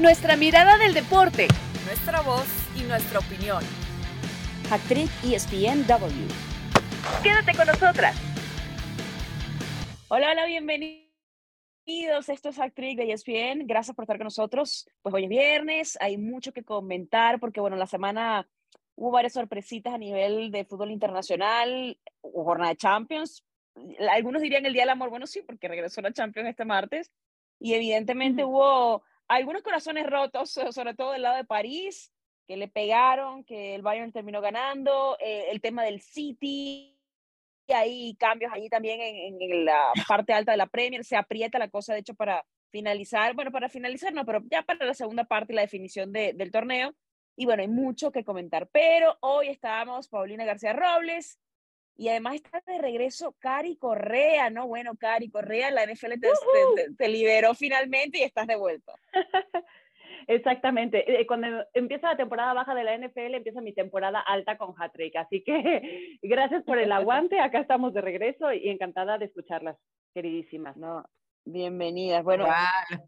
Nuestra mirada del deporte. Nuestra voz y nuestra opinión. Actriz ESPNW. Quédate con nosotras. Hola, hola, bienvenidos. Esto es Actriz de ESPN. Gracias por estar con nosotros. Pues hoy es viernes, hay mucho que comentar porque, bueno, la semana hubo varias sorpresitas a nivel de fútbol internacional, jornada de Champions. Algunos dirían el Día del Amor, bueno, sí, porque regresó la Champions este martes. Y evidentemente hubo algunos corazones rotos, sobre todo del lado de París, que le pegaron, que el Bayern terminó ganando, eh, el tema del City, y hay cambios allí también en, la parte alta de la Premier, se aprieta la cosa, de hecho, para finalizar, bueno, para finalizar no, pero ya para la segunda parte la definición del torneo. Y bueno, hay mucho que comentar, pero hoy estamos Paulina García Robles, y además está de regreso Cari Correa, ¿no? Bueno, Cari Correa, la NFL te, liberó finalmente y estás de vuelta. Exactamente. Eh, cuando empieza la temporada baja de la NFL, empieza mi temporada alta con Hattrick. Así que gracias por el aguante. Acá estamos de regreso y encantada de escucharlas, queridísimas. No, bienvenidas. Bueno,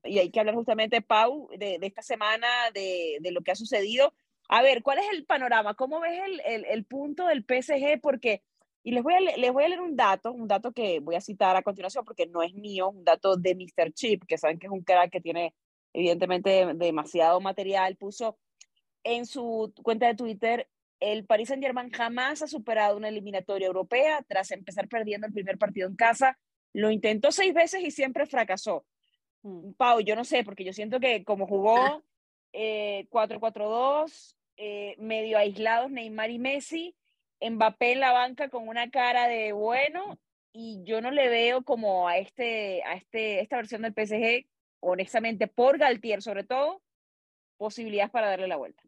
y hay que hablar justamente, Pau, de, esta semana, de, de, lo que ha sucedido. A ver, ¿cuál es el panorama? ¿Cómo ves el, el, el punto del PSG? Porque y les voy, a, les voy a leer un dato, un dato que voy a citar a continuación porque no es mío, un dato de Mr. Chip, que saben que es un crack que tiene evidentemente demasiado material. Puso en su cuenta de Twitter, el Paris Saint Germain jamás ha superado una eliminatoria europea tras empezar perdiendo el primer partido en casa. Lo intentó seis veces y siempre fracasó. Mm. Pau, yo no sé, porque yo siento que como jugó eh, 4-4-2, eh, medio aislados Neymar y Messi, Mbappé en la banca con una cara de bueno y yo no le veo como a este a este esta versión del PSG honestamente por Galtier sobre todo posibilidades para darle la vuelta.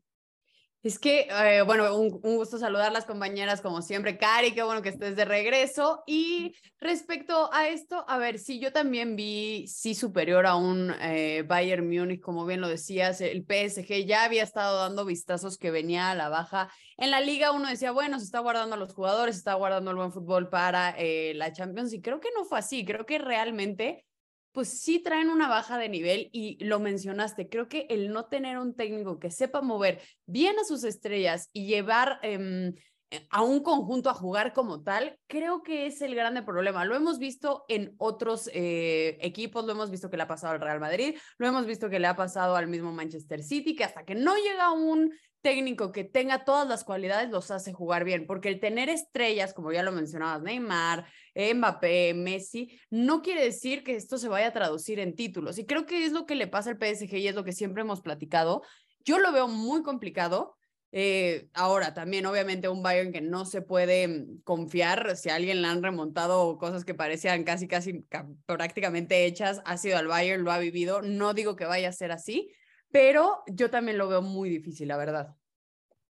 Es que, eh, bueno, un, gusto saludar las compañeras como siempre. Cari, qué bueno que estés de regreso. Y respecto a esto, a ver, sí, yo también vi, sí, superior a un eh, Bayern Múnich, como bien lo decías, el PSG ya había estado dando vistazos que venía a la baja. En la liga uno decía, bueno, se está guardando a los jugadores, se está guardando el buen fútbol para eh, la Champions. Y creo que no fue así, creo que realmente pues sí traen una baja de nivel y lo mencionaste, creo que el no tener un técnico que sepa mover bien a sus estrellas y llevar em, eh, a un conjunto a jugar como tal, creo que es el grande problema. Lo hemos visto en otros eh, equipos, lo hemos visto que le ha pasado al Real Madrid, lo hemos visto que le ha pasado al mismo Manchester City, que hasta que no llega un técnico que tenga todas las cualidades los hace jugar bien, porque el tener estrellas, como ya lo mencionabas, Neymar, Mbappé, Messi, no quiere decir que esto se vaya a traducir en títulos. Y creo que es lo que le pasa al PSG y es lo que siempre hemos platicado. Yo lo veo muy complicado. Eh, ahora, también obviamente un Bayern que no se puede confiar, si a alguien le han remontado cosas que parecían casi, casi prácticamente hechas, ha sido al Bayern, lo ha vivido. No digo que vaya a ser así, pero yo también lo veo muy difícil, la verdad.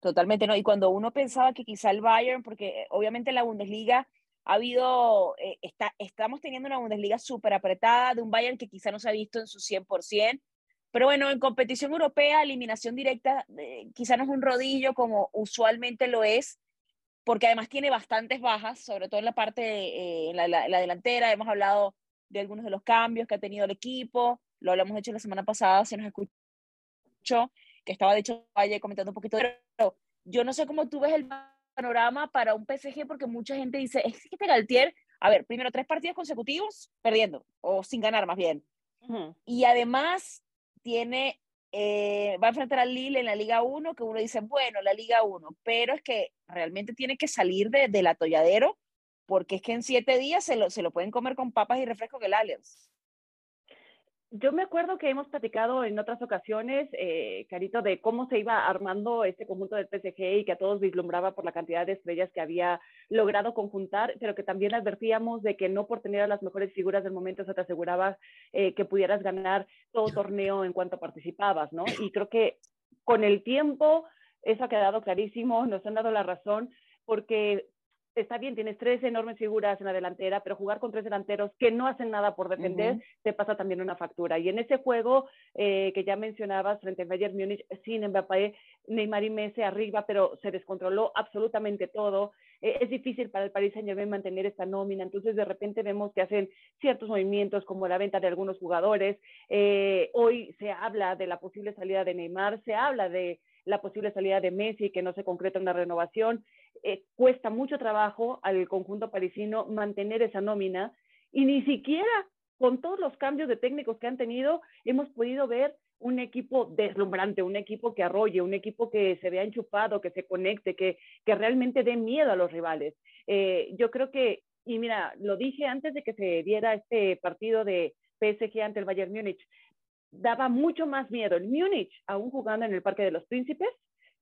Totalmente, ¿no? Y cuando uno pensaba que quizá el Bayern, porque eh, obviamente la Bundesliga ha habido, eh, está, estamos teniendo una Bundesliga súper apretada, de un Bayern que quizá no se ha visto en su 100%, pero bueno, en competición europea, eliminación directa, eh, quizá no es un rodillo como usualmente lo es, porque además tiene bastantes bajas, sobre todo en la parte, en la, la, delantera, hemos hablado de algunos de los cambios que ha tenido el equipo, lo hablamos hecho la semana pasada, si nos que estaba de hecho ayer comentando un poquito, pero yo no sé cómo tú ves el panorama para un PSG, porque mucha gente dice, es que este Galtier, a ver, primero tres partidos consecutivos perdiendo, o sin ganar más bien. Y además tiene, eh, va a enfrentar al Lille en la Liga 1, que uno dice, bueno, la Liga 1, pero es que realmente tiene que salir de, del atolladero, porque es que en siete días se lo, se lo pueden comer con papas y refresco que el Allianz yo me acuerdo que hemos platicado en otras ocasiones, eh, Carito, de cómo se iba armando este conjunto del PSG y que a todos vislumbraba por la cantidad de estrellas que había logrado conjuntar, pero que también advertíamos de que no por tener a las mejores figuras del momento se te aseguraba eh, que pudieras ganar todo torneo en cuanto participabas, ¿no? Y creo que con el tiempo eso ha quedado clarísimo, nos han dado la razón, porque está bien, tienes tres enormes figuras en la delantera, pero jugar con tres delanteros que no hacen nada por defender, te pasa también una factura. Y en ese juego eh, que ya mencionabas frente a Bayern Múnich, sin Mbappé, Neymar y Messi arriba, pero se descontroló absolutamente todo. Eh, es difícil para el Paris Saint-Germain mantener esta nómina, entonces de repente vemos que hacen ciertos movimientos como la venta de algunos jugadores. Eh, hoy se habla de la posible salida de Neymar, se habla de la posible salida de Messi, que no se concreta una renovación. Eh, cuesta mucho trabajo al conjunto parisino mantener esa nómina y ni siquiera con todos los cambios de técnicos que han tenido hemos podido ver un equipo deslumbrante, un equipo que arrolle, un equipo que se vea enchufado, que se conecte, que, que realmente dé miedo a los rivales. Eh, yo creo que, y mira, lo dije antes de que se diera este partido de PSG ante el Bayern Múnich, daba mucho más miedo el Múnich, aún jugando en el Parque de los Príncipes,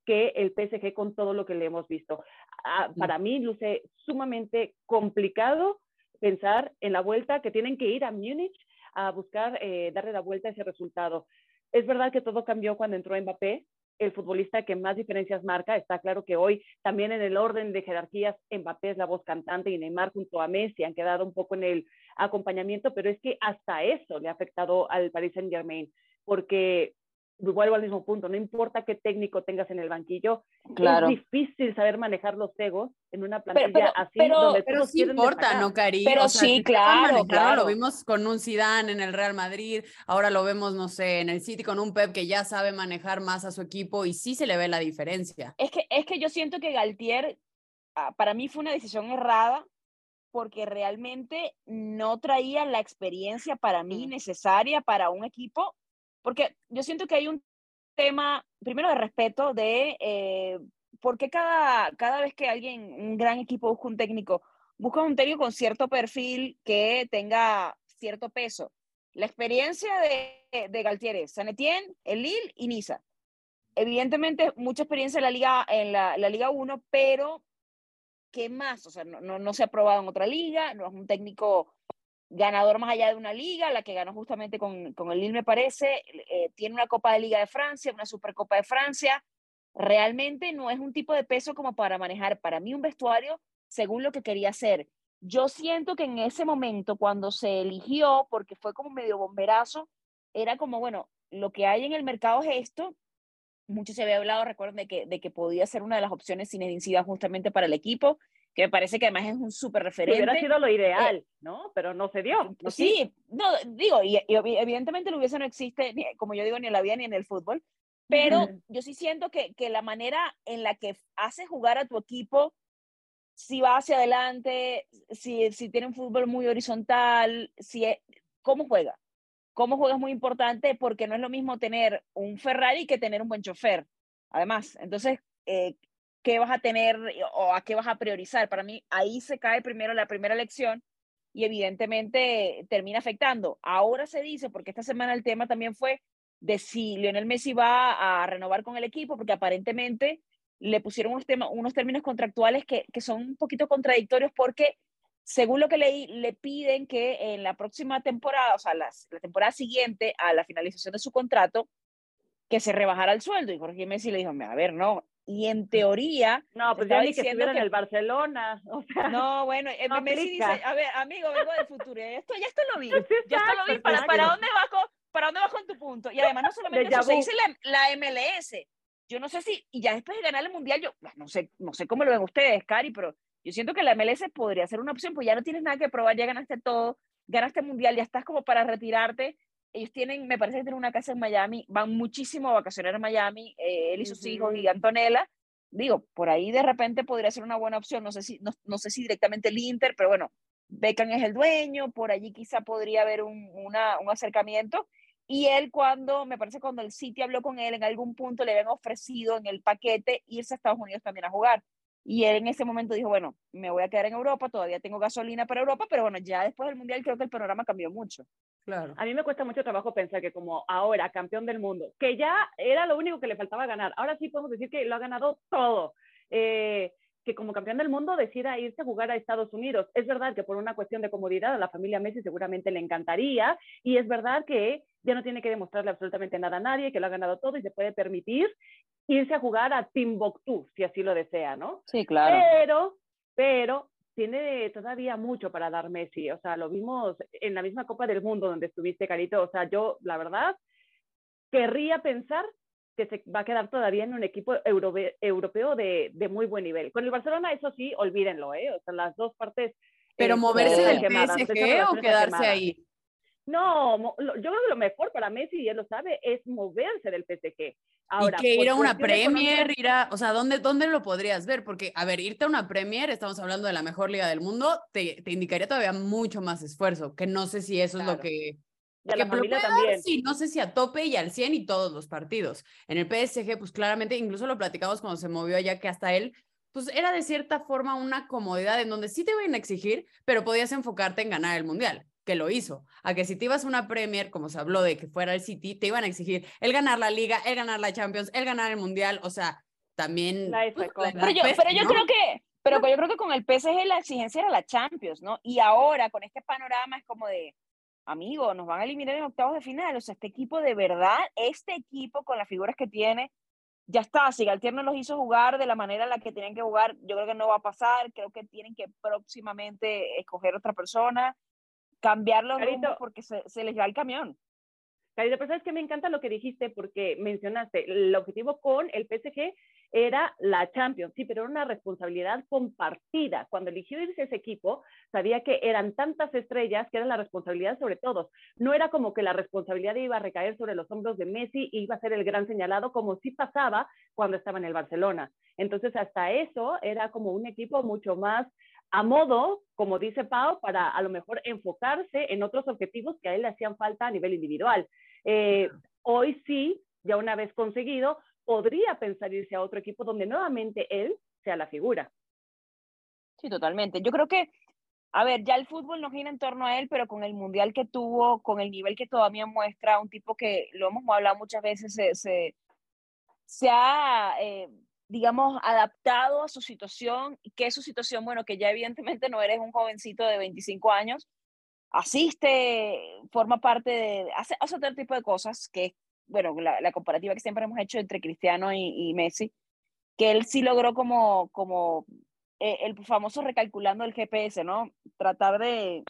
que el PSG con todo lo que le hemos visto. Ah, para mí luce sumamente complicado pensar en la vuelta que tienen que ir a Múnich a buscar eh, darle la vuelta a ese resultado. Es verdad que todo cambió cuando entró Mbappé, el futbolista que más diferencias marca. Está claro que hoy también en el orden de jerarquías, Mbappé es la voz cantante y Neymar junto a Messi han quedado un poco en el acompañamiento, pero es que hasta eso le ha afectado al Paris Saint Germain, porque vuelvo al mismo punto, no importa qué técnico tengas en el banquillo, claro. es difícil saber manejar los egos en una plantilla así pero, donde pero sí importa, ¿no, Cari? Pero sí, claro, claro. Lo vimos con un Zidane en el Real Madrid, ahora lo vemos, no sé, en el City con un Pep que ya sabe manejar más a su equipo y sí se le ve la diferencia. Es que, es que yo siento que Galtier, ah, para mí fue una decisión errada porque realmente no traía la experiencia para mí necesaria para un equipo porque yo siento que hay un tema, primero de respeto, de eh, por qué cada, cada vez que alguien, un gran equipo busca un técnico, busca un técnico con cierto perfil que tenga cierto peso. La experiencia de, de Galtieri, San Etienne, el Lille y Niza. Evidentemente, mucha experiencia en la Liga, en la, la Liga 1, pero ¿qué más? O sea, no, se ha probado en otra liga, no es un técnico ganador más allá de una liga, la que ganó justamente con, con el Lille, me parece, eh, tiene una Copa de Liga de Francia, una Supercopa de Francia, realmente no es un tipo de peso como para manejar para mí un vestuario según lo que quería hacer. Yo siento que en ese momento, cuando se eligió, porque fue como medio bomberazo, era como, bueno, lo que hay en el mercado es esto. Mucho se había hablado, recuerden, de que, de que podía ser una de las opciones sin densidad justamente para el equipo que me parece que además es un súper referente. Hubiera sido lo ideal, eh, ¿no? Pero no se dio. sí, no, digo, y, evidentemente lo hubiese no existe, como yo digo, ni en la vida ni en el fútbol, pero yo sí siento que, que la manera en la que hace jugar a tu equipo, si va hacia adelante, si, si tiene un fútbol muy horizontal, si cómo juega. Cómo juega muy importante porque no es lo mismo tener un Ferrari que tener un buen chofer. Además, entonces, eh, qué vas a tener o a qué vas a priorizar. Para mí, ahí se cae primero la primera elección y evidentemente termina afectando. Ahora se dice, porque esta semana el tema también fue de si Lionel Messi va a renovar con el equipo, porque aparentemente le pusieron unos, temas, unos términos contractuales que, que son un poquito contradictorios porque según lo que leí, le piden que en la próxima temporada, o sea, la temporada siguiente a la finalización de su contrato, que se rebajara el sueldo. Y Jorge Messi le dijo, a ver, no, y en teoría no pues ya ni que estuviera en el Barcelona o sea, no bueno eh, Messi dice a ver amigo vengo del futuro esto ya esto lo vi ya esto lo vi para, para dónde vas con para dónde vas con tu punto y además no solamente eso se dice la, la, MLS yo no sé si y ya después de ganar el mundial yo no sé no sé cómo lo ven ustedes Cari pero yo siento que la MLS podría ser una opción pues ya no tienes nada que probar ya ganaste todo ganaste mundial ya estás como para retirarte ellos tienen, me parece que tienen una casa en Miami, van muchísimo a vacacionar en Miami, eh, él y sus hijos y Antonella. Digo, por ahí de repente podría ser una buena opción, no sé si, no, no sé si directamente el Inter, pero bueno, Beckham es el dueño, por allí quizá podría haber un, una, un acercamiento. Y él cuando, me parece cuando el City habló con él, en algún punto le habían ofrecido en el paquete irse a Estados Unidos también a jugar. Y él en ese momento dijo, bueno, me voy a quedar en Europa, todavía tengo gasolina para Europa, pero bueno, ya después del Mundial creo que el panorama cambió mucho. Claro. A mí me cuesta mucho trabajo pensar que como ahora, campeón del mundo, que ya era lo único que le faltaba ganar, ahora sí podemos decir que lo ha ganado todo. Eh, que como campeón del mundo decida irse a jugar a Estados Unidos. Es verdad que por una cuestión de comodidad a la familia Messi seguramente le encantaría y es verdad que ya no tiene que demostrarle absolutamente nada a nadie, que lo ha ganado todo y se puede permitir irse a jugar a Timbuktu, si así lo desea, ¿no? Sí, claro. Pero pero tiene todavía mucho para dar Messi. O sea, lo vimos en la misma Copa del Mundo donde estuviste, Carito. O sea, yo, la verdad, querría pensar que se va a quedar todavía en un equipo europeo de, de, muy buen nivel. Con el Barcelona, eso sí, olvídenlo, ¿eh? O sea, las dos partes. Pero moverse del PSG o quedarse ahí. No, yo creo que lo mejor para Messi, y él lo sabe, es moverse del PSG. Ahora, y que ir a una Premier, ir a, o sea, ¿dónde, ¿dónde lo podrías ver? Porque, a ver, irte a una Premier, estamos hablando de la mejor liga del mundo, te, te indicaría todavía mucho más esfuerzo, que no sé si eso es lo que... Y a la familia también. Sí, no sé si a tope y al 100 y todos los partidos. En el PSG, pues claramente, incluso lo platicamos cuando se movió allá, que hasta él pues era de cierta forma una comodidad en donde sí te iban a exigir, pero podías enfocarte en ganar el mundial que lo hizo. A que si te ibas a una Premier, como se habló de que fuera el City, te iban a exigir el ganar la Liga, el ganar la Champions, el ganar el Mundial, o sea, también... Pues, pero yo, pero yo creo que... Pero yo creo que con el PSG la exigencia era la Champions, ¿no? Y ahora con este panorama es como de, amigo, nos van a eliminar en octavos de final. O sea, este equipo de verdad, este equipo con las figuras que tiene, ya está. Si Galtier no los hizo jugar de la manera en la que tenían que jugar, yo creo que no va a pasar. Creo que tienen que próximamente escoger otra persona cambiar los porque se, se, les va el camión. Carita, pero sabes que me encanta lo que dijiste porque mencionaste, el objetivo con el PSG era la Champions, sí, pero era una responsabilidad compartida. Cuando eligió irse ese equipo, sabía que eran tantas estrellas que era la responsabilidad sobre todos. No era como que la responsabilidad iba a recaer sobre los hombros de Messi y iba a ser el gran señalado, como sí pasaba cuando estaba en el Barcelona. Entonces, hasta eso era como un equipo mucho más a modo, como dice Pau, para a lo mejor enfocarse en otros objetivos que a él le hacían falta a nivel individual. Eh, hoy sí, ya una vez conseguido, podría pensar irse a otro equipo donde nuevamente él sea la figura. Sí, totalmente. Yo creo que, a ver, ya el fútbol no gira en torno a él, pero con el mundial que tuvo, con el nivel que todavía muestra, un tipo que lo hemos hablado muchas veces, se, se, se ha eh, digamos, adaptado a su situación, que es su situación, bueno, que ya evidentemente no eres un jovencito de 25 años, asiste, forma parte de, hace, hace otro tipo de cosas, que bueno, la, la comparativa que siempre hemos hecho entre Cristiano y, Messi, que él sí logró como, como eh, el famoso recalculando el GPS, ¿no? Tratar de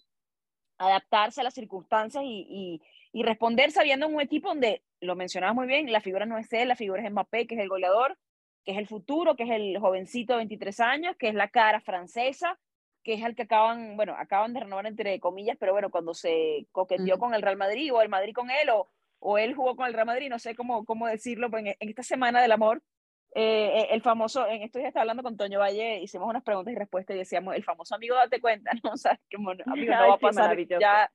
adaptarse a las circunstancias y, y, y responder sabiendo en un equipo donde, lo mencionabas muy bien, la figura no es él, la figura es Mbappé, que es el goleador, que es el futuro, que es el jovencito de 23 años, que es la cara francesa, que es el que acaban, bueno, acaban de renovar entre comillas, pero bueno, cuando se coqueteó con el Real Madrid o el Madrid con él o, o él jugó con el Real Madrid, no sé cómo, cómo decirlo, pues en, esta semana del amor, eh, el famoso, en esto ya estaba hablando con Toño Valle, hicimos unas preguntas y respuestas y decíamos, el famoso amigo, date cuenta, ¿no? O sea, que amigo, no va a pasar ya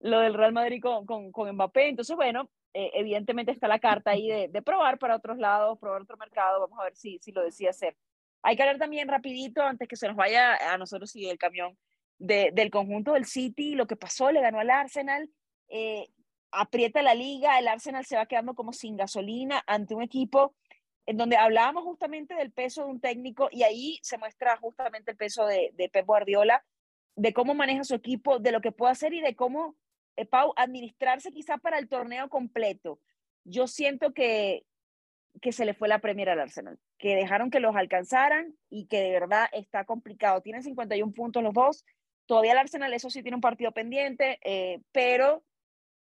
lo del Real Madrid con, con, con Mbappé, entonces bueno, eh, evidentemente está la carta ahí de, de, probar para otros lados, probar otro mercado, vamos a ver si, si lo decía hacer. Hay que hablar también rapidito, antes que se nos vaya a nosotros y el camión, de, del conjunto del City, lo que pasó, le ganó al Arsenal, eh, aprieta la liga, el Arsenal se va quedando como sin gasolina ante un equipo en donde hablábamos justamente del peso de un técnico y ahí se muestra justamente el peso de, de Pep Guardiola, de cómo maneja su equipo, de lo que puede hacer y de cómo eh, Pau, administrarse quizá para el torneo completo. Yo siento que, que se le fue la Premier al Arsenal, que dejaron que los alcanzaran y que de verdad está complicado. Tienen 51 puntos los dos. Todavía el Arsenal, eso sí, tiene un partido pendiente, eh, pero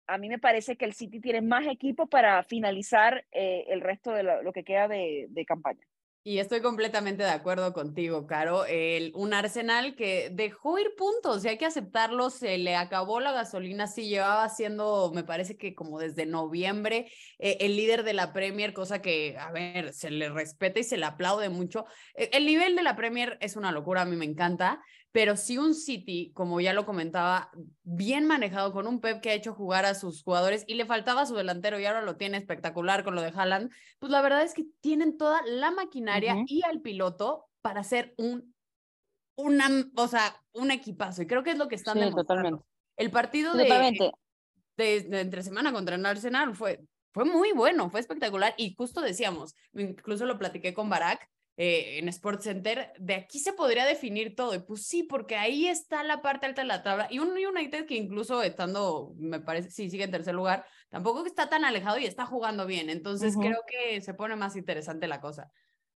a mí me parece que el City tiene más equipo para finalizar eh, el resto de lo, que queda de, de campaña. Y estoy completamente de acuerdo contigo, Caro. El, un Arsenal que dejó ir puntos y hay que aceptarlo, se le acabó la gasolina, sí llevaba siendo, me parece que como desde noviembre, eh, el líder de la Premier, cosa que, a ver, se le respeta y se le aplaude mucho. E, el nivel de la Premier es una locura, a mí me encanta, pero si un City, como ya lo comentaba, bien manejado con un Pep que ha hecho jugar a sus jugadores y le faltaba su delantero y ahora lo tiene espectacular con lo de Haaland, pues la verdad es que tienen toda la maquinaria y al piloto para hacer un una, o sea, un equipazo y creo que es lo que están sí, Totalmente. El partido de, de, entre semana contra el Arsenal fue fue muy bueno, fue espectacular y justo decíamos, incluso lo platiqué con Barak, eh, en Sports Center, de aquí se podría definir todo. Y pues sí, porque ahí está la parte alta de la tabla. Y un United que incluso estando, me parece, sí, sigue en tercer lugar, tampoco está tan alejado y está jugando bien. Entonces creo que se pone más interesante la cosa.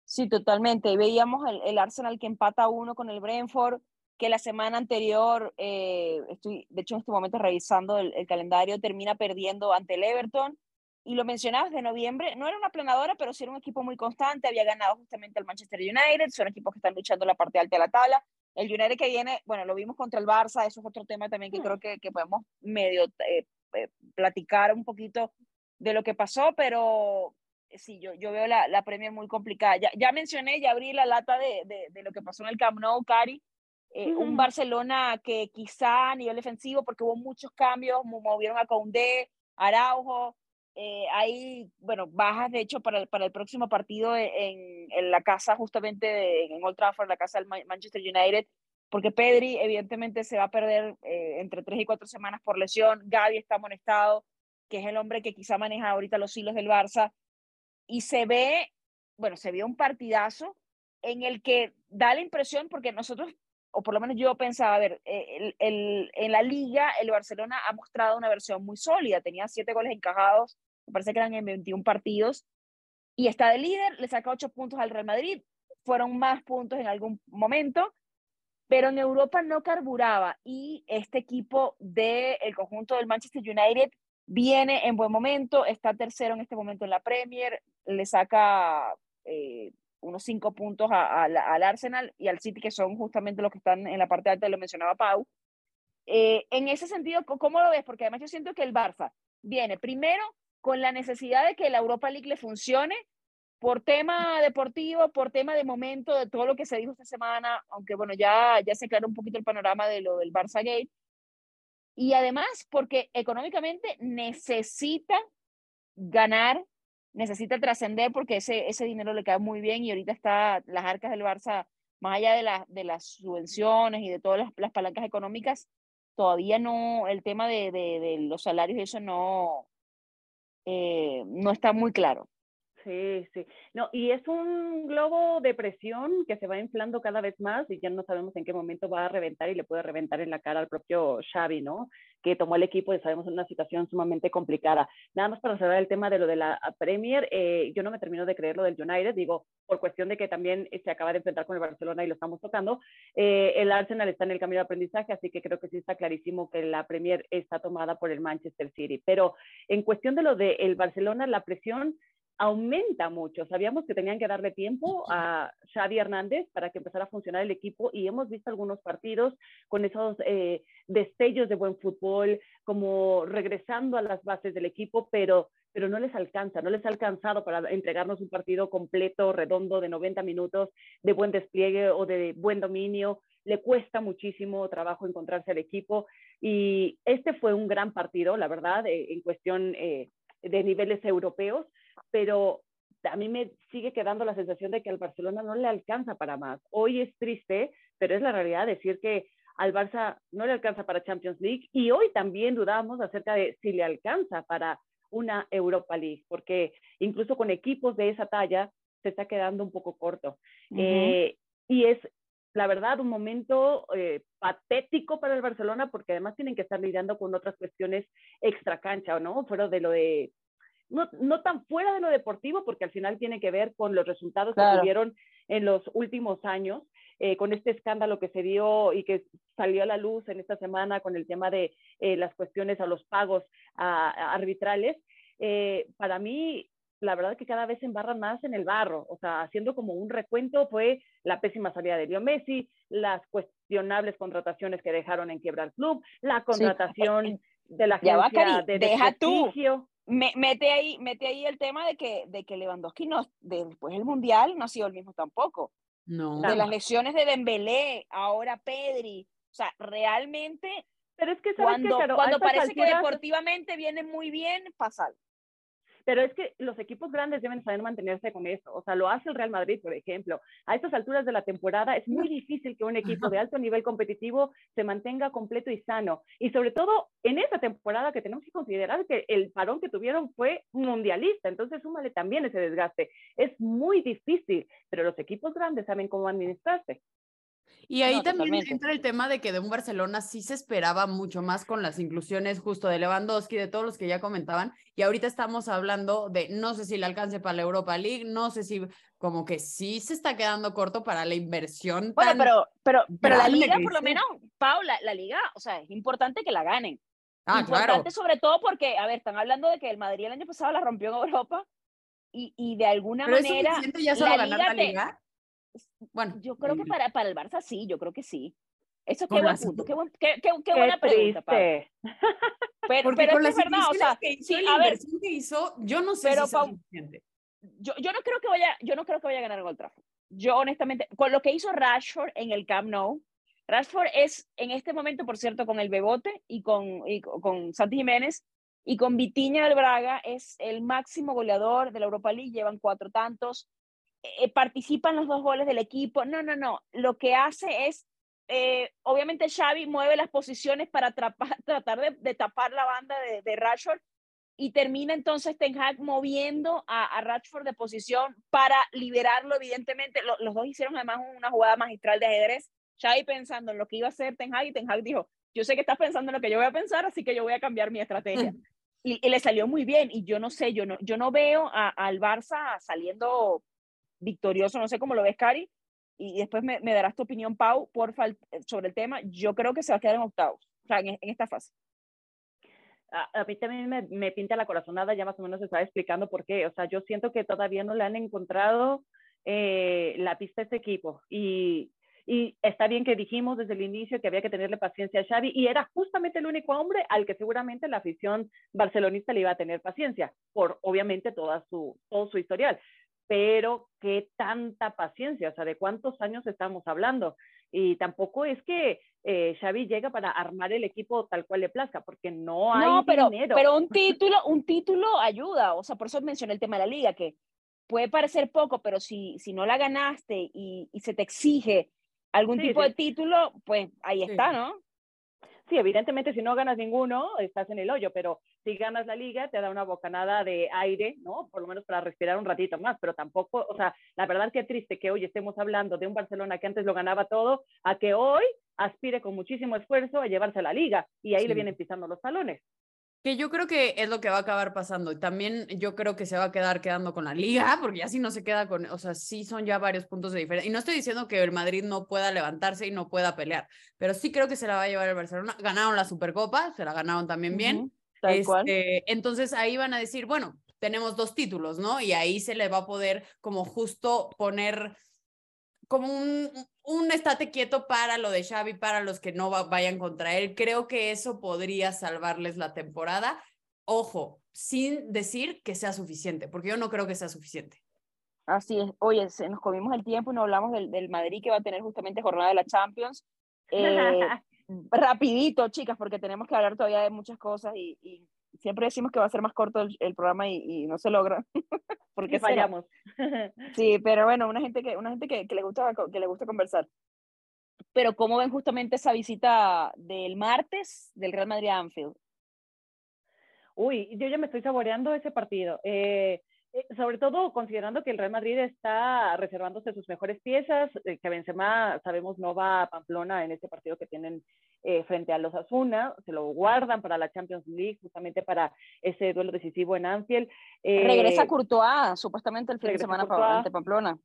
Sí, totalmente. Veíamos el, el Arsenal que empata uno con el Brentford, que la semana anterior, eh, estoy de hecho en este momento revisando el, el, calendario, termina perdiendo ante el Everton. Y lo mencionabas de noviembre, no era una planadora, pero sí era un equipo muy constante, había ganado justamente el Manchester United, son equipos que están luchando en la parte alta de la tabla. El United que viene, bueno, lo vimos contra el Barça, eso es otro tema también que creo que, que podemos medio eh, eh, platicar un poquito de lo que pasó, pero sí, yo, yo veo la, la Premier muy complicada. Ya, ya mencioné, ya abrí la lata de, de, de lo que pasó en el Camp Nou, Cari. Eh, Un Barcelona que quizá a nivel defensivo, porque hubo muchos cambios, movieron a Koundé, Araujo, eh, hay, bueno, bajas de hecho para el, para el próximo partido en, en la casa justamente de, en Old Trafford, la casa del Manchester United, porque Pedri evidentemente se va a perder eh, entre tres y cuatro semanas por lesión, Gaby está amonestado, que es el hombre que quizá maneja ahorita los hilos del Barça, y se ve, bueno, se vio un partidazo en el que da la impresión, porque nosotros, o por lo menos yo pensaba, a ver, el, el, en la liga el Barcelona ha mostrado una versión muy sólida, tenía siete goles encajados, me parece que eran en 21 partidos, y está de líder, le saca ocho puntos al Real Madrid, fueron más puntos en algún momento, pero en Europa no carburaba y este equipo del el conjunto del Manchester United viene en buen momento, está tercero en este momento en la Premier, le saca eh, unos cinco puntos a, a, al Arsenal y al City, que son justamente los que están en la parte alta, lo mencionaba Pau. Eh, en ese sentido, ¿cómo lo ves? Porque además yo siento que el Barça viene primero con la necesidad de que la Europa League le funcione por tema deportivo, por tema de momento, de todo lo que se dijo esta semana, aunque bueno, ya, ya se aclaró un poquito el panorama de lo del Barça Gate, y además porque económicamente necesita ganar, necesita trascender porque ese, ese dinero le cae muy bien y ahorita está las arcas del Barça, más allá de, la, de las subvenciones y de todas las, las palancas económicas, todavía no, el tema de, de, los salarios y eso no, eh, no está muy claro. Sí, sí. No, y es un globo de presión que se va inflando cada vez más y ya no sabemos en qué momento va a reventar y le puede reventar en la cara al propio Xavi, ¿no? Que tomó el equipo y sabemos una situación sumamente complicada. Nada más para cerrar el tema de lo de la Premier, eh, yo no me termino de creer lo del United, digo, por cuestión de que también se acaba de enfrentar con el Barcelona y lo estamos tocando. Eh, el Arsenal está en el camino de aprendizaje, así que creo que sí está clarísimo que la Premier está tomada por el Manchester City. Pero en cuestión de lo del el Barcelona, la presión aumenta mucho. Sabíamos que tenían que darle tiempo a Xavi Hernández para que empezara a funcionar el equipo y hemos visto algunos partidos con esos eh, destellos de buen fútbol, como regresando a las bases del equipo, pero, pero no les alcanza, no les ha alcanzado para entregarnos un partido completo, redondo, de 90 minutos, de buen despliegue o de buen dominio. Le cuesta muchísimo trabajo encontrarse al equipo y este fue un gran partido, la verdad, eh, en cuestión eh, de niveles europeos pero a mí me sigue quedando la sensación de que al Barcelona no le alcanza para más. Hoy es triste, pero es la realidad decir que al Barça no le alcanza para Champions League y hoy también dudamos acerca de si le alcanza para una Europa League, porque incluso con equipos de esa talla se está quedando un poco corto. Uh -huh. eh, y es, la verdad, un momento eh, patético para el Barcelona porque además tienen que estar lidiando con otras cuestiones extra cancha, ¿no? Fuera de lo de no, no, tan fuera de lo deportivo, porque al final tiene que ver con los resultados claro. que tuvieron en los últimos años, eh, con este escándalo que se dio y que salió a la luz en esta semana con el tema de eh, las cuestiones a los pagos a, a arbitrales. Eh, para mí, la verdad que cada vez se embarran más en el barro, o sea, haciendo como un recuento fue la pésima salida de Leo Messi, las cuestionables contrataciones que dejaron en quiebra el club, la contratación sí. de la agencia de deja tú me, mete ahí, mete ahí el tema de que, de que Lewandowski no, de, después del Mundial no ha sido el mismo tampoco. No. De las lesiones de Dembélé, ahora Pedri, o sea, realmente, pero es que cuando, que, cuando parece alturas... que deportivamente viene muy bien, pasa algo pero es que los equipos grandes deben saber mantenerse con eso. O sea, lo hace el Real Madrid, por ejemplo. A estas alturas de la temporada es muy difícil que un equipo de alto nivel competitivo se mantenga completo y sano. Y sobre todo en esta temporada que tenemos que considerar que el parón que tuvieron fue mundialista. Entonces, súmale también ese desgaste. Es muy difícil, pero los equipos grandes saben cómo administrarse. Y ahí No, también totalmente. entra el tema de que de un Barcelona sí se esperaba mucho más con las inclusiones justo de Lewandowski, de todos los que ya comentaban, y ahorita estamos hablando de no sé si le alcance para la Europa League, no sé si como que sí se está quedando corto para la inversión. Bueno, tan- pero, pero, pero la liga, por lo menos, Paula, la liga, o sea, es importante que la ganen. Ah, importante claro. sobre todo porque, a ver, están hablando de que el Madrid el año pasado la rompió en Europa y, y de alguna Pero es manera suficiente ya solo la ganar liga la liga. Bueno, Yo creo que para, para el Barça sí, yo creo que sí. Eso qué buen punto, qué, buen- qué, qué- qué buena pregunta, Pau. triste. Pero, porque pero con es verdad, o sea, que hizo, sí, a ver, que hizo, yo no sé pero, si Pau, yo, yo no creo que vaya, yo no creo que vaya a ganar el Old Trafford. Yo honestamente, con lo que hizo Rashford en el Camp Nou, Rashford es en este momento, por cierto, con el Bebote y con, y con, con Santi Jiménez y con Vitiña del Braga, es el máximo goleador de la Europa League, llevan cuatro tantos, eh, participan los dos goles del equipo. No, no, no. Lo que hace es, eh, obviamente Xavi mueve las posiciones para tratar de, de tapar la banda de, de Rashford y termina entonces Ten Hag moviendo a, a Rashford de posición para liberarlo, evidentemente. Lo- los dos hicieron además una jugada magistral de ajedrez. Xavi pensando en lo que iba a hacer Ten Hag y Ten Hag dijo, yo sé que estás pensando en lo que yo voy a pensar, así que yo voy a cambiar mi estrategia. Y, y le salió muy bien. Y yo no sé, yo no, yo no veo al Barça saliendo victorioso, no sé cómo lo ves, Cari. Y después me, me darás tu opinión, Pau, por fal- sobre el tema. Yo creo que se va a quedar en octavos, o sea, en, en esta fase. A, a mí también me, me pinta la corazonada, ya más o menos se estaba explicando por qué. O sea, yo siento que todavía no le han encontrado eh, la pista a este equipo. Y, y está bien que dijimos desde el inicio que había que tenerle paciencia a Xavi y era justamente el único hombre al que seguramente la afición barcelonista le iba a tener paciencia, por obviamente toda su, todo su historial. Pero qué tanta paciencia, o sea, de cuántos años estamos hablando. Y tampoco es que eh, Xavi llega para armar el equipo tal cual le plazca, porque no hay No, pero, dinero. pero un título, un título ayuda. O sea, por eso mencioné el tema de la liga, que puede parecer poco, pero si, si no la ganaste y, y se te exige algún Sí, tipo sí. de título, pues ahí Sí. está, ¿no? Sí, evidentemente si no ganas ninguno, estás en el hoyo, pero si ganas la liga, te da una bocanada de aire, ¿no? Por lo menos para respirar un ratito más, pero tampoco, o sea, la verdad que triste que hoy estemos hablando de un Barcelona que antes lo ganaba todo, a que hoy aspire con muchísimo esfuerzo a llevarse a la liga y ahí Sí. le vienen pisando los talones. Que yo creo que es lo que va a acabar pasando. Y también yo creo que se va a quedar quedando con la liga, porque ya si no se queda con, o sea, sí son ya varios puntos de diferencia. Y no estoy diciendo que el Madrid no pueda levantarse y no pueda pelear, pero sí creo que se la va a llevar el Barcelona. Ganaron la Supercopa, se la ganaron también bien. Ujú, Tal cual. Este, entonces ahí van a decir, bueno, tenemos dos títulos, ¿no? Y ahí se le va a poder como justo poner como un, un estate quieto para lo de Xavi, para los que no va- vayan contra él. Creo que eso podría salvarles la temporada. Ojo, sin decir que sea suficiente, porque yo no creo que sea suficiente. Así es. Oye, se nos comimos el tiempo y no hablamos del, del Madrid que va a tener justamente jornada de la Champions. Eh, rapidito, chicas, porque tenemos que hablar todavía de muchas cosas y, y siempre decimos que va a ser más corto el, el programa y, y no se logra. porque Y fallamos. Sí, pero bueno, una gente que, una gente que, que le gusta, que le gusta conversar. Pero ¿cómo ven justamente esa visita del martes del Real Madrid a Anfield? Uy, yo ya me estoy saboreando ese partido. Eh, eh, sobre todo considerando que el Real Madrid está reservándose sus mejores piezas, eh, que Benzema, sabemos, no va a Pamplona en este partido que tienen eh, frente a los Asuna, se lo guardan para la Champions League, justamente para ese duelo decisivo en Anfield. Eh, Regresa Courtois, supuestamente el fin de semana Courtois. ante Pamplona.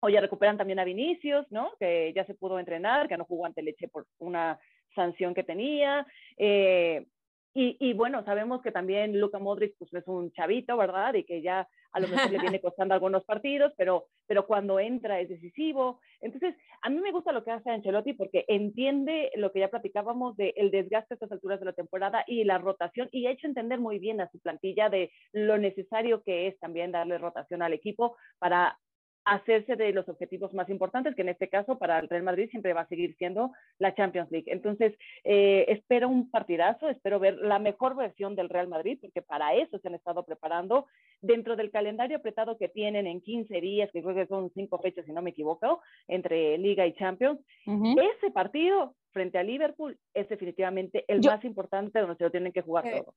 Oye, recuperan también a Vinicius, ¿no? Que ya se pudo entrenar, que no jugó ante Leche por una sanción que tenía. Eh, y, y, bueno, sabemos que también Luka Modric pues, es un chavito, ¿verdad? Y que ya a lo mejor le viene costando algunos partidos, pero, pero cuando entra es decisivo. Entonces, a mí me gusta lo que hace Ancelotti porque entiende lo que ya platicábamos de el desgaste a estas alturas de la temporada y la rotación y ha hecho entender muy bien a su plantilla de lo necesario que es también darle rotación al equipo para hacerse de los objetivos más importantes, que en este caso para el Real Madrid siempre va a seguir siendo la Champions League. Entonces, eh, espero un partidazo, espero ver la mejor versión del Real Madrid, porque para eso se han estado preparando dentro del calendario apretado que tienen en 15 días, que creo que son cinco fechas, si no me equivoco, entre Liga y Champions. Uh -huh. Ese partido frente a Liverpool es definitivamente el Yo, más importante donde se lo tienen que jugar eh, todo.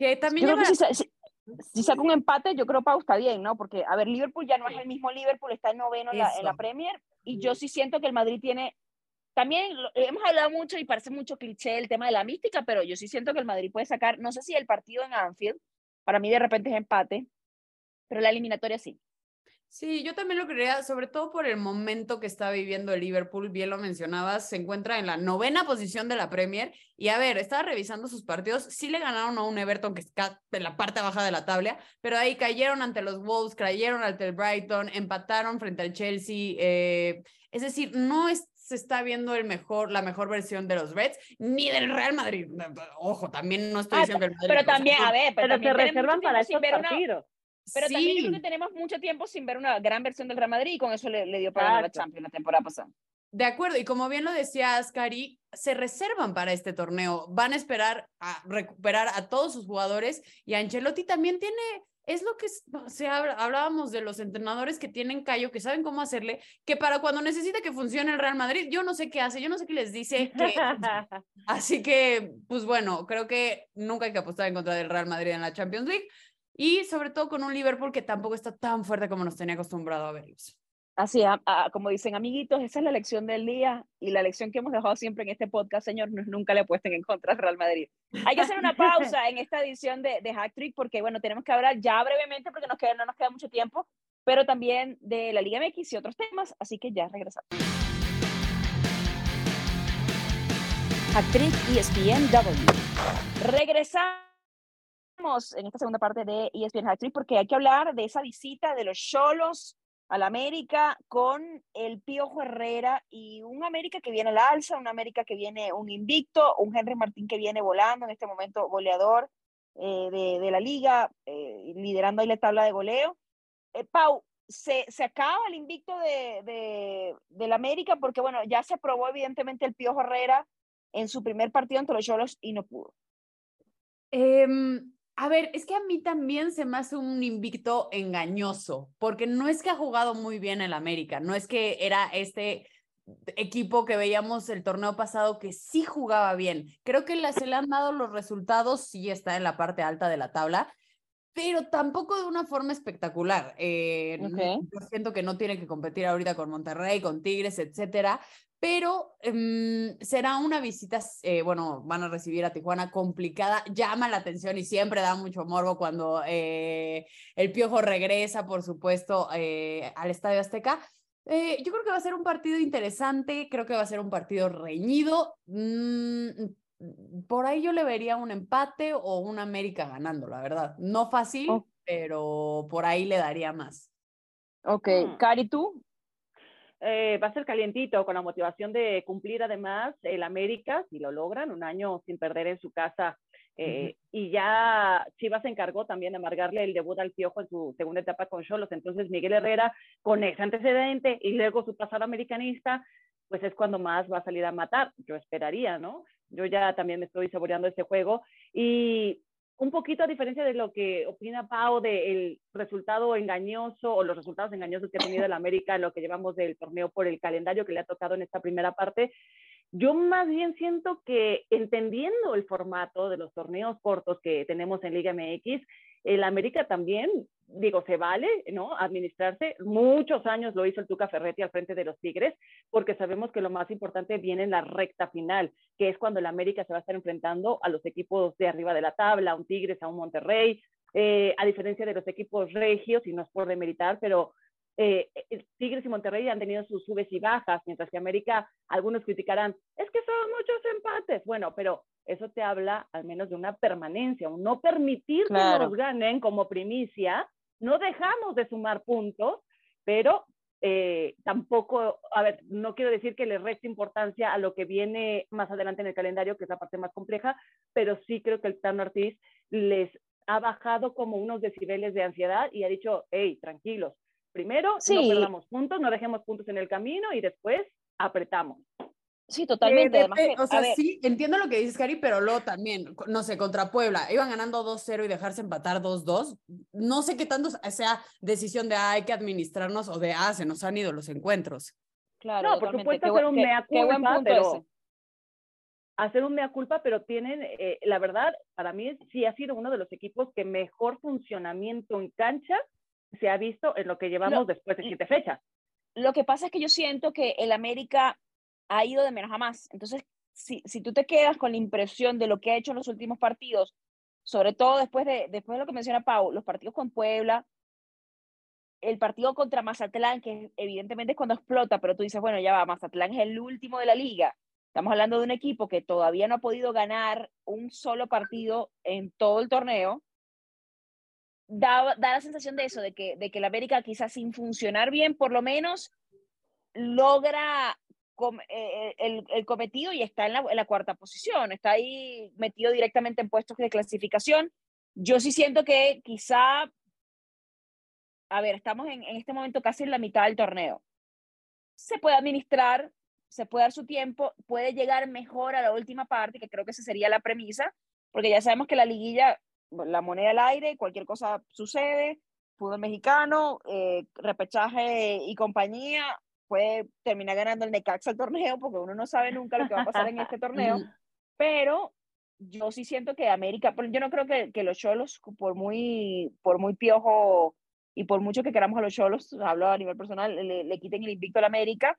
Que también yo creo que si, si, si saca un empate, yo creo que está bien, ¿no? Porque, a ver, Liverpool ya no es el mismo Liverpool, está en noveno en la, en la. Premier, y yo sí siento que el Madrid tiene también hemos hablado mucho y parece mucho cliché el tema de la mística, pero yo sí siento que el Madrid puede sacar, no sé si el partido en Anfield, para mí de repente es empate, pero la eliminatoria sí. Sí, yo también lo creería, sobre todo por el momento que está viviendo el Liverpool, bien lo mencionabas, se encuentra en la novena posición de la Premier y a ver, estaba revisando sus partidos, sí le ganaron a un Everton que está en la parte baja de la tabla, pero ahí cayeron ante los Wolves, cayeron ante el Brighton, empataron frente al Chelsea, eh, es decir, no se está viendo el mejor, la mejor versión de los Reds, ni del Real Madrid. Ojo, también no estoy ah, diciendo que el Madrid. Pero también, a ver, pero, se reservan para estos partidos. Pero también creo que tenemos mucho tiempo sin ver una gran versión del Real Madrid y con eso le, dio para la Champions la temporada pasada. De acuerdo, y como bien lo decías, Cari, se reservan para este torneo, van a esperar a recuperar a todos sus jugadores y Ancelotti también tiene, es lo que se hablábamos de los entrenadores que tienen callo, que saben cómo hacerle, que para cuando necesita que funcione el Real Madrid, yo no sé qué hace, yo no sé qué les dice. así que, pues bueno, creo que nunca hay que apostar en contra del Real Madrid en la Champions League, y sobre todo con un Liverpool que tampoco está tan fuerte como nos tenía acostumbrado a verlos. Así, como dicen amiguitos, esa es la lección del día y la lección que hemos dejado siempre en este podcast, señor, nunca le apuesten en contra del Real Madrid. Hay que hacer una pausa en esta edición de, de Hack Trick porque, bueno, tenemos que hablar ya brevemente porque nos queda, no nos queda mucho tiempo, pero también de la Liga MX y otros temas, así que ya regresamos. Hack Trick ESPNW. Regresamos en esta segunda parte de ESPN Hat porque hay que hablar de esa visita de los Cholos al América con el Piojo Herrera y un América que viene al alza, un América que viene un invicto, un Henry Martín que viene volando en este momento goleador eh, de, de, la liga, eh, liderando ahí la tabla de goleo. Eh, Pau, se, se, acaba el invicto de, de, del América porque, bueno, ya se aprobó evidentemente el Piojo Herrera en su primer partido entre los Cholos y no pudo. Eh, a ver, es que a mí también se me hace un invicto engañoso, porque no es que ha jugado muy bien el América, no es que era este equipo que veíamos el torneo pasado que sí jugaba bien. Creo que se le han dado los resultados, sí está en la parte alta de la tabla, pero tampoco de una forma espectacular. Eh, Yo siento que no tiene que competir ahorita con Monterrey, con Tigres, etcétera, pero em, será una visita, eh, bueno, van a recibir a Tijuana complicada, llama la atención y siempre da mucho morbo cuando eh, el Piojo regresa, por supuesto, eh, al Estadio Azteca. yo creo que va a ser un partido interesante, creo que va a ser un partido reñido. Mm, por ahí yo le vería un empate o un América ganando, la verdad. No fácil, oh. pero por ahí le daría más. Ok, mm. Cari, ¿tú? Eh, va a ser calientito, con la motivación de cumplir además el América, si lo logran, un año sin perder en su casa. Eh, y ya Chivas se encargó también de amargarle el debut al Piojo en su segunda etapa con Cholos. Entonces Miguel Herrera, con ese antecedente y luego su pasado americanista, pues es cuando más va a salir a matar. Yo esperaría, ¿no? Yo ya también me estoy saboreando este juego. Y un poquito a diferencia de lo que opina Pau del resultado engañoso o los resultados engañosos que ha tenido el América en lo que llevamos del torneo por el calendario que le ha tocado en esta primera parte, yo más bien siento que entendiendo el formato de los torneos cortos que tenemos en Liga MX, el América también, digo, se vale, ¿no? Administrarse. Muchos años lo hizo el Tuca Ferretti al frente de los Tigres, porque sabemos que lo más importante viene en la recta final, que es cuando el América se va a estar enfrentando a los equipos de arriba de la tabla, a un Tigres, a un Monterrey, eh, a diferencia de los equipos regios, y no es por demeritar, pero eh, Tigres y Monterrey han tenido sus subes y bajas, mientras que América, algunos criticarán, es que son muchos empates. Bueno, pero eso te habla al menos de una permanencia, un no permitir que nos ganen como primicia. No dejamos de sumar puntos, pero eh, tampoco, a ver, no quiero decir que le reste importancia a lo que viene más adelante en el calendario, que es la parte más compleja, pero sí creo que el Tano Ortiz les ha bajado como unos decibeles de ansiedad y ha dicho, hey, tranquilos, Primero, no perdamos puntos, no dejemos puntos en el camino y después apretamos. Sí, totalmente. o sea, sí, entiendo lo que dices, Cari, pero luego también, no sé, contra Puebla, iban ganando 2-0 y dejarse empatar 2-2. No sé qué tanto sea decisión de ah, hay que administrarnos o de ah, se nos han ido los encuentros. Claro, no, por supuesto, hacer un mea culpa, pero hacer un mea culpa, pero tienen, eh, la verdad, para mí sí ha sido uno de los equipos que mejor funcionamiento en cancha se ha visto en lo que llevamos después de siete fechas. Lo que pasa es que yo siento que el América ha ido de menos a más. Entonces, si, si tú te quedas con la impresión de lo que ha hecho en los últimos partidos, sobre todo después de, después de lo que menciona Pau, los partidos con Puebla, el partido contra Mazatlán, que evidentemente es cuando explota, pero tú dices, bueno, ya va, Mazatlán es el último de la liga. Estamos hablando de un equipo que todavía no ha podido ganar un solo partido en todo el torneo. Da, da la sensación de eso, de que, de que la América quizás sin funcionar bien, por lo menos logra el, el, cometido y está en la, en la, cuarta posición, está ahí metido directamente en puestos de clasificación. Yo sí siento que quizá, a ver, estamos en, en este momento casi en la mitad del torneo. Se puede administrar, se puede dar su tiempo, puede llegar mejor a la última parte, que creo que esa sería la premisa, porque ya sabemos que la liguilla, la moneda al aire, cualquier cosa sucede, fútbol mexicano, eh, repechaje y compañía, puede terminar ganando el Necaxa el torneo, porque uno no sabe nunca lo que va a pasar en este torneo, pero yo sí siento que América, yo no creo que, que los Cholos, por muy, por muy piojo y por mucho que queramos a los Cholos, hablo a nivel personal, le, le quiten el invicto a la América,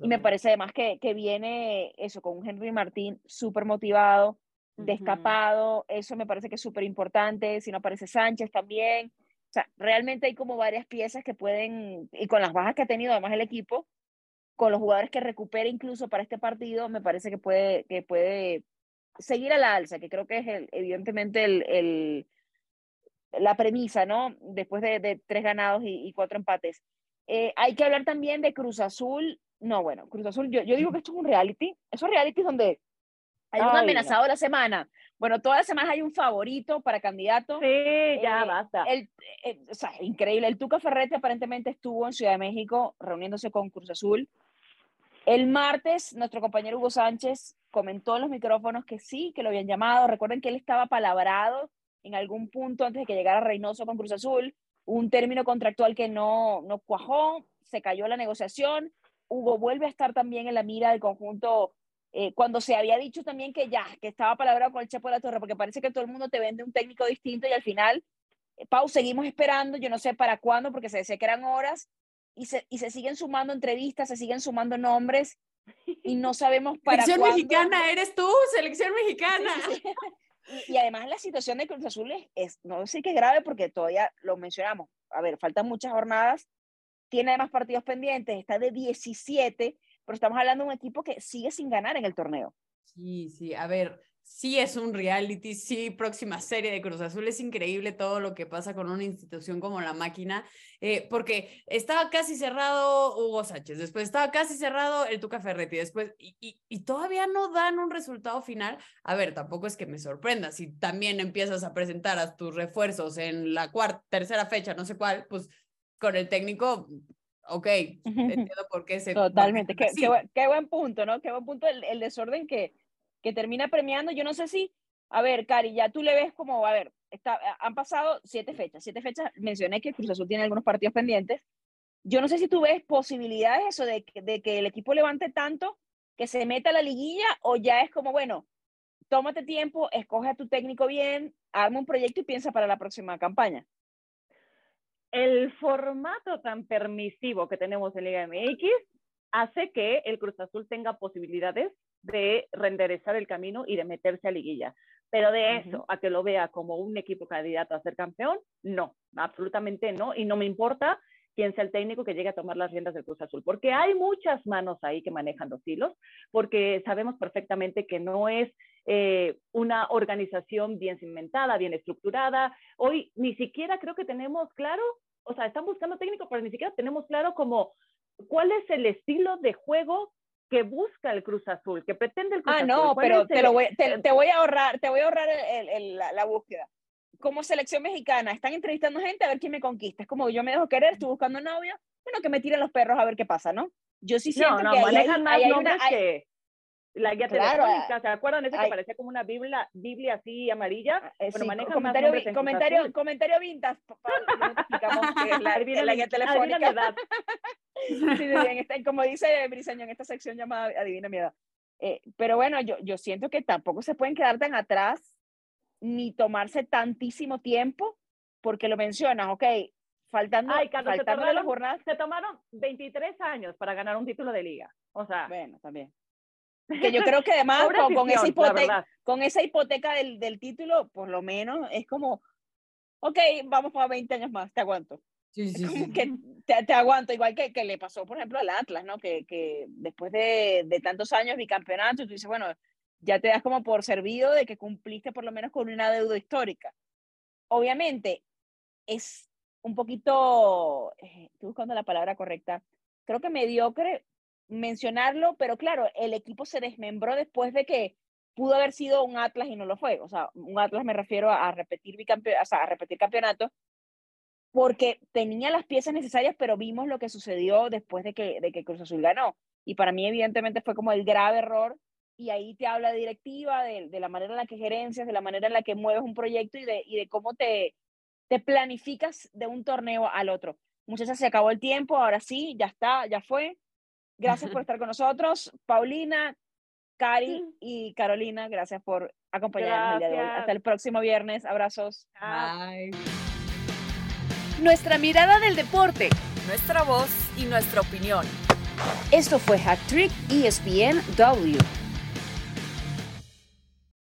y me parece además que, que viene eso con un Henry Martín súper motivado, destapado, eso me parece que es súper importante, si no aparece Sánchez también, o sea, realmente hay como varias piezas que pueden, y con las bajas que ha tenido además el equipo, con los jugadores que recupera incluso para este partido, me parece que puede, que puede seguir a la alza, que creo que es el, evidentemente el, el, la premisa, ¿no? Después de, de tres ganados y, y cuatro empates. Eh, hay que hablar también de Cruz Azul. No, bueno, Cruz Azul, yo, yo digo que esto es un reality. Esos reality donde hay un amenazado la semana. Bueno, todas las semanas hay un favorito para candidato. Sí, ya eh, basta. El, eh, o sea, increíble. El Tuca Ferretti aparentemente estuvo en Ciudad de México reuniéndose con Cruz Azul. El martes, nuestro compañero Hugo Sánchez comentó en los micrófonos que sí, que lo habían llamado. Recuerden que él estaba palabrado en algún punto antes de que llegara Reynoso con Cruz Azul. Un término contractual que no, no cuajó, se cayó la negociación. Hugo vuelve a estar también en la mira del conjunto eh, cuando se había dicho también que ya, que estaba palabrado con el Chepo de la Torre, porque parece que todo el mundo te vende un técnico distinto y al final, eh, Pau, seguimos esperando, yo no sé para cuándo, porque se decía que eran horas, y se, y se siguen sumando entrevistas, se siguen sumando nombres, y no sabemos para Selección cuándo. mexicana, eres tú, selección mexicana. Sí, sí, sí. Y, y, además la situación de Cruz Azul es, es, no sé qué grave, porque todavía lo mencionamos, a ver, faltan muchas jornadas, tiene además partidos pendientes, está de 17, pero estamos hablando de un equipo que sigue sin ganar en el torneo. Sí, sí, a ver, sí es un reality, sí, próxima serie de Cruz Azul, es increíble todo lo que pasa con una institución como la máquina, eh, porque estaba casi cerrado Hugo Sánchez, después estaba casi cerrado el Tuca Ferretti, después, y, y, y, todavía no dan un resultado final. A ver, tampoco es que me sorprenda, si también empiezas a presentar a tus refuerzos en la cuarta, tercera fecha, no sé cuál, pues con el técnico ok, entiendo por qué se... Totalmente, qué, qué, qué, buen punto, ¿no? Qué buen punto el, el, desorden que, que termina premiando. Yo no sé si, a ver, Cari, ya tú le ves como, a ver, está, han pasado siete fechas, siete fechas, mencioné que Cruz Azul tiene algunos partidos pendientes. Yo no sé si tú ves posibilidades eso de, de que el equipo levante tanto que se meta a la liguilla o ya es como, bueno, tómate tiempo, escoge a tu técnico bien, arma un proyecto y piensa para la próxima campaña el formato tan permisivo que tenemos en Liga MX hace que el Cruz Azul tenga posibilidades de renderezar el camino y de meterse a liguilla. Pero de eso, uh -huh. a que lo vea como un equipo candidato a ser campeón, no, absolutamente no. Y no me importa quién sea el técnico que llegue a tomar las riendas del Cruz Azul, porque hay muchas manos ahí que manejan los hilos, porque sabemos perfectamente que no es eh, una organización bien cimentada, bien estructurada. Hoy ni siquiera creo que tenemos claro, o sea, están buscando técnico, pero ni siquiera tenemos claro como cuál es el estilo de juego que busca el Cruz Azul, que pretende el Cruz ah, Azul. Ah, no, pero te, lo voy, te, te, voy a ahorrar, te voy a ahorrar el, el, la, la, búsqueda. Como selección mexicana, están entrevistando gente a ver quién me conquista. Es como yo me dejo querer, estoy buscando novio, bueno, que me tiren los perros a ver qué pasa, ¿no? Yo sí siento no, no, que manejan hay, más hay, nombres una, que la guía Claro, telefónica, ¿se acuerdan? Ese hay- que parecía como una biblia, biblia así amarilla. Eh, bueno, sí, manejan más comentario, en Cruz comentario, comentario vintage, no explicamos que es la, Adivina la guía adivina mi telefónica. edad. Sí, esta- como dice Briseño en esta sección llamada Adivina mi edad. Eh, pero bueno, yo, yo siento que tampoco se pueden quedar tan atrás ni tomarse tantísimo tiempo, porque lo mencionas, ok, faltando, Ay, Carlos, se faltando las tomaron, jornadas. se tomaron 23 años para ganar un título de liga. O sea, Bueno, también. Que yo creo que además con, con esa hipoteca, con esa hipoteca del, del título, por lo menos es como, ok, vamos para 20 años más, te aguanto. Sí, sí, Como sí. que te, te aguanto, igual que, que le pasó, por ejemplo, al Atlas, ¿no? Que, que después de, de tantos años bicampeonato, tú dices, bueno, ya te das como por servido de que cumpliste por lo menos con una deuda histórica. Obviamente, es un poquito, eh, estoy buscando la palabra correcta, creo que mediocre mencionarlo, pero claro, el equipo se desmembró después de que pudo haber sido un Atlas y no lo fue. O sea, un Atlas me refiero a, repetir o sea, a repetir campeonato, porque tenía las piezas necesarias, pero vimos lo que sucedió después de que, de que Cruz Azul ganó. Y para mí, evidentemente, fue como el grave error. Y ahí te habla de directiva, de, de la manera en la que gerencias, de la manera en la que mueves un proyecto y de, y de cómo te, te planificas de un torneo al otro. Muchachas, se acabó el tiempo, ahora sí, ya está, ya fue. Gracias por estar con nosotros. Paulina, Cari y Carolina, gracias por acompañarnos el día de hoy. Hasta el próximo viernes. Abrazos. Bye. Nuestra mirada del deporte. Nuestra voz y nuestra opinión. Esto fue Hat Trick ESPN W.